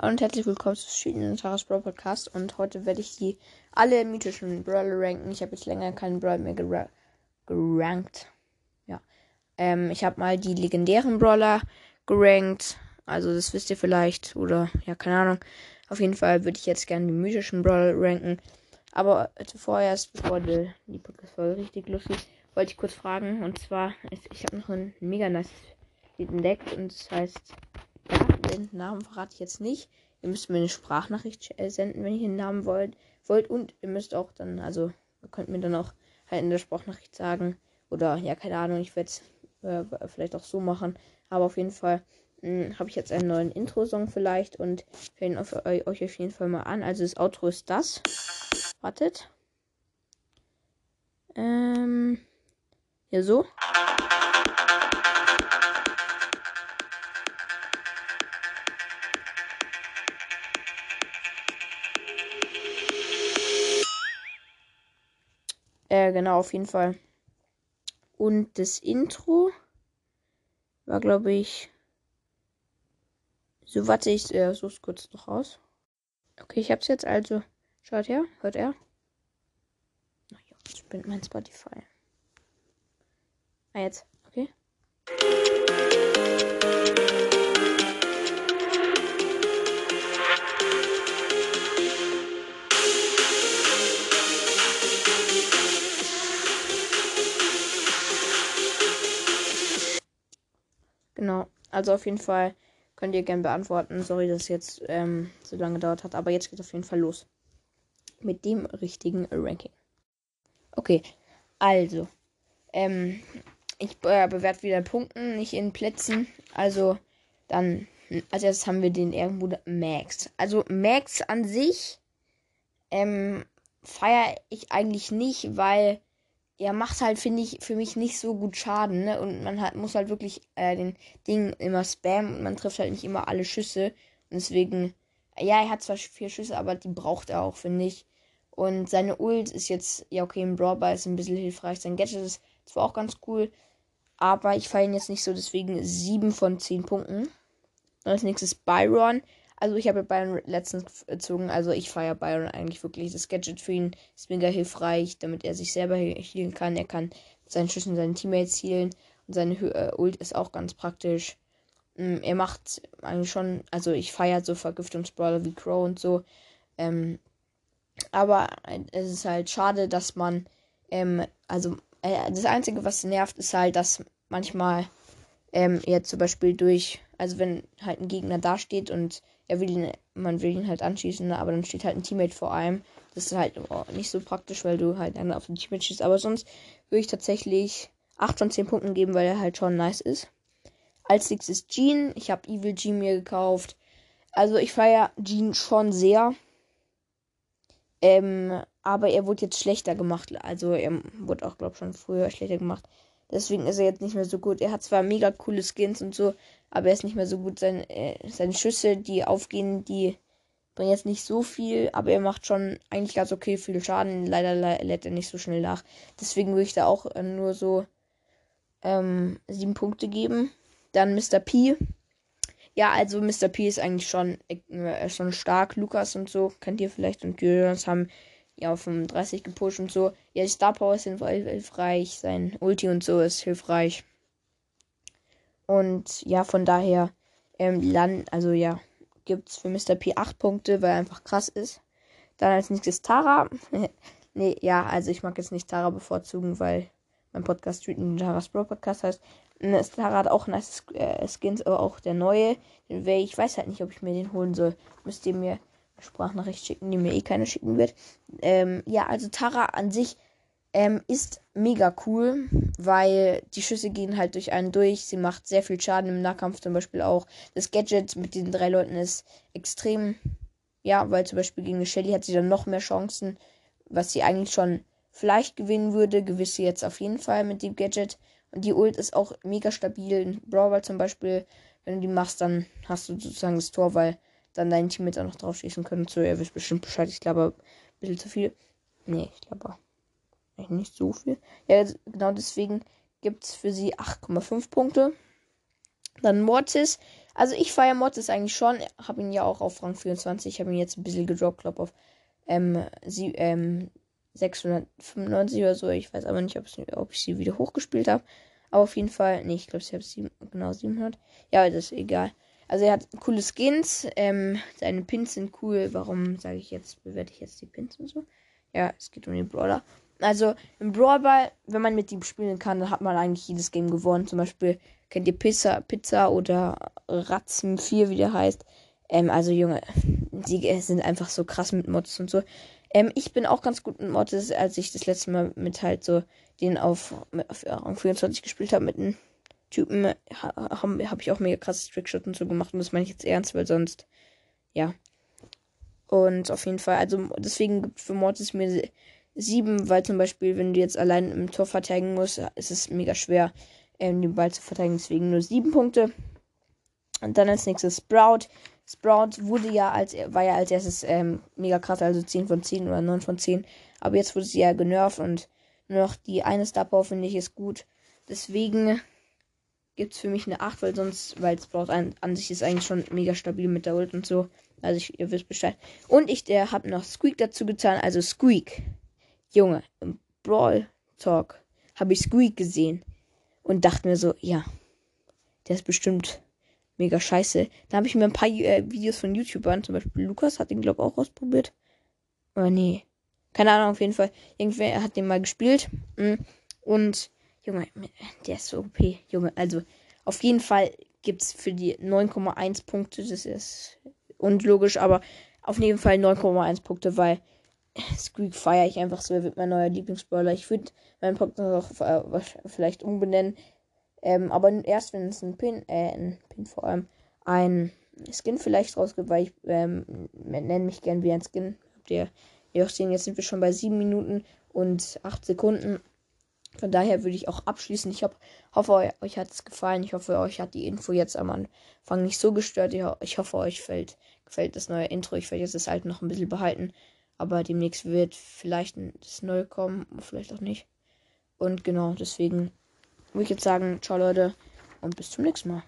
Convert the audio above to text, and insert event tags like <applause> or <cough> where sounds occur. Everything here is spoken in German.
Hallo und herzlich willkommen zu Schienen Taras Brawl Podcast und heute werde ich die alle mythischen Brawler ranken. Ich habe jetzt länger keinen Brawl mehr gera gerankt. Ja. Ähm, ich habe mal die legendären Brawler gerankt. Also das wisst ihr vielleicht. Oder ja, keine Ahnung. Auf jeden Fall würde ich jetzt gerne die mythischen Brawler ranken. Aber vorerst, bevor die, die Podcast-Folge richtig lustig, wollte ich kurz fragen. Und zwar, ich habe noch ein mega nice Lied entdeckt und das heißt Namen verrate ich jetzt nicht. Ihr müsst mir eine Sprachnachricht äh, senden, wenn ihr den Namen wollt. wollt. Und ihr müsst auch dann, also, ihr könnt mir dann auch halt in der Sprachnachricht sagen. Oder, ja, keine Ahnung, ich werde es äh, vielleicht auch so machen. Aber auf jeden Fall hm, habe ich jetzt einen neuen Intro-Song vielleicht und hören auf, euch auf jeden Fall mal an. Also das Outro ist das. Wartet. Ähm. Ja, so. Äh, genau, auf jeden Fall. Und das Intro war, glaube ich. So, warte, ich äh, suche kurz noch raus. Okay, ich hab's jetzt also. Schaut her, hört er? Ach ja, jetzt spinnt mein Spotify. Ah, jetzt, Genau. Also auf jeden Fall könnt ihr gerne beantworten. Sorry, dass es jetzt ähm, so lange gedauert hat, aber jetzt geht es auf jeden Fall los. Mit dem richtigen Ranking. Okay, also. Ähm, ich äh, bewerte wieder Punkten, nicht in Plätzen. Also dann, als erstes haben wir den Ehrenbruder Max. Also Max an sich ähm, feiere ich eigentlich nicht, weil er macht halt, finde ich, für mich nicht so gut Schaden, ne? Und man hat, muss halt wirklich äh, den Ding immer spammen und man trifft halt nicht immer alle Schüsse. Und deswegen, ja, er hat zwar vier Schüsse, aber die braucht er auch, finde ich. Und seine Ult ist jetzt, ja, okay, im Brawlball ist ein bisschen hilfreich. Sein Gadget ist zwar auch ganz cool, aber ich feiere ihn jetzt nicht so, deswegen sieben von zehn Punkten. Und als nächstes Byron. Also ich habe Byron letztens gezogen. Also ich feiere Byron eigentlich wirklich. Das Gadget für ihn ist mega hilfreich, damit er sich selber healen kann. Er kann seinen Schüssen seine Teammates healen. Und seine äh, Ult ist auch ganz praktisch. Ähm, er macht eigentlich schon, also ich feiere so Vergiftungsbrawler wie Crow und so. Ähm, aber es ist halt schade, dass man, ähm, also äh, das Einzige, was nervt, ist halt, dass manchmal ähm, er zum Beispiel durch, also wenn halt ein Gegner dasteht und er will ihn, man will ihn halt anschießen, ne, aber dann steht halt ein Teammate vor einem. Das ist halt oh, nicht so praktisch, weil du halt dann auf den Teammate schießt. Aber sonst würde ich tatsächlich 8 von 10 Punkten geben, weil er halt schon nice ist. Als nächstes Jean. Ich habe Evil Jean mir gekauft. Also ich feiere Jean schon sehr. Ähm, aber er wurde jetzt schlechter gemacht. Also er wurde auch, glaube ich, schon früher schlechter gemacht. Deswegen ist er jetzt nicht mehr so gut. Er hat zwar mega coole Skins und so, aber er ist nicht mehr so gut. Sein, äh, seine Schüsse, die aufgehen, die bringen jetzt nicht so viel, aber er macht schon eigentlich ganz okay viel Schaden. Leider lädt er nicht so schnell nach. Deswegen würde ich da auch äh, nur so ähm, sieben Punkte geben. Dann Mr. P. Ja, also Mr. P ist eigentlich schon, äh, schon stark. Lukas und so kennt ihr vielleicht und Julians haben ja, auf 35 gepusht und so. Ja, die Star Power ist hilfreich, sein Ulti und so ist hilfreich. Und ja, von daher, ähm, Land, also ja, gibt's für Mr. P 8 Punkte, weil er einfach krass ist. Dann als nächstes Tara. <laughs> nee, ja, also ich mag jetzt nicht Tara bevorzugen, weil mein Podcast Street Taras Bro Podcast heißt. Tara hat auch nice äh, Skins, aber auch der neue. Ich weiß halt nicht, ob ich mir den holen soll. Müsst ihr mir Sprachnachricht schicken, die mir eh keiner schicken wird. Ähm, ja, also Tara an sich ähm, ist mega cool, weil die Schüsse gehen halt durch einen durch. Sie macht sehr viel Schaden im Nahkampf zum Beispiel auch. Das Gadget mit den drei Leuten ist extrem. Ja, weil zum Beispiel gegen Shelly hat sie dann noch mehr Chancen, was sie eigentlich schon vielleicht gewinnen würde. Gewiss sie jetzt auf jeden Fall mit dem Gadget. Und die Ult ist auch mega stabil. In Brawl zum Beispiel, wenn du die machst, dann hast du sozusagen das Tor, weil dann dein Team jetzt auch noch drauf schießen können. So, ihr wisst bestimmt Bescheid. Ich glaube, ein bisschen zu viel. Nee, ich glaube nicht so viel. Ja, genau deswegen gibt es für sie 8,5 Punkte. Dann Mortis Also ich feiere Mortis eigentlich schon. Habe ihn ja auch auf Rang 24. Ich habe ihn jetzt ein bisschen gedroppt, glaube auf ähm, sie, ähm, 695 oder so. Ich weiß aber nicht, ob ich sie wieder hochgespielt habe. Aber auf jeden Fall, nee, ich glaube, ich habe sieben, genau 700. Ja, das ist egal. Also er hat coole Skins. Ähm, seine Pins sind cool. Warum sage ich jetzt, bewerte ich jetzt die Pins und so? Ja, es geht um den Brawler. Also im Brawlball, wenn man mit ihm spielen kann, dann hat man eigentlich jedes Game gewonnen. Zum Beispiel kennt ihr Pizza, Pizza oder Ratzen 4, wie der heißt. Ähm, also Junge, die sind einfach so krass mit Mods und so. Ähm, ich bin auch ganz gut mit Mods, als ich das letzte Mal mit halt so den auf, auf Rang 24 gespielt habe mit einem Typen, habe hab ich auch mega krasse Trickshots und so gemacht. Und das meine ich jetzt ernst, weil sonst, ja. Und auf jeden Fall, also deswegen gibt für Mortis mir sieben, weil zum Beispiel, wenn du jetzt allein im Tor verteidigen musst, ist es mega schwer, ähm, den Ball zu verteidigen. Deswegen nur sieben Punkte. Und dann als nächstes Sprout. Sprout wurde ja als, war ja als erstes ähm, mega krass, also 10 von 10 oder 9 von 10. Aber jetzt wurde sie ja genervt und nur noch die eine Star Power finde ich ist gut. Deswegen gibt es für mich eine 8, weil sonst, weil Sprout an, an sich ist eigentlich schon mega stabil mit der Ult und so. Also ich, ihr wisst Bescheid. Und ich der habe noch Squeak dazu getan, also Squeak. Junge, im Brawl Talk habe ich Squeak gesehen und dachte mir so, ja, der ist bestimmt mega scheiße. Da habe ich mir ein paar äh, Videos von YouTubern, zum Beispiel Lukas hat den, glaube ich, auch ausprobiert. Aber nee. Keine Ahnung, auf jeden Fall. Irgendwer hat den mal gespielt. Mm. Und, Junge, der ist so OP. Junge, also, auf jeden Fall gibt es für die 9,1 Punkte. Das ist unlogisch, aber auf jeden Fall 9,1 Punkte, weil Squeak feiere ich einfach so. Er wird mein neuer Lieblingsbrawler. Ich würde meinen Podcast auch äh, vielleicht umbenennen ähm, aber erst wenn es ein Pin, äh, ein Pin vor allem, ein Skin vielleicht rausgibt, weil ich ähm, nenne mich gern wie ein Skin. Habt ihr ja auch sehen, jetzt sind wir schon bei 7 Minuten und 8 Sekunden. Von daher würde ich auch abschließen. Ich hab, hoffe, euch, hat es gefallen. Ich hoffe, euch hat die Info jetzt am Anfang nicht so gestört. Ich, ich hoffe, euch fällt, gefällt das neue Intro. Ich werde jetzt das alte noch ein bisschen behalten. Aber demnächst wird vielleicht das neue kommen, vielleicht auch nicht. Und genau, deswegen würde ich jetzt sagen, ciao Leute und bis zum nächsten Mal.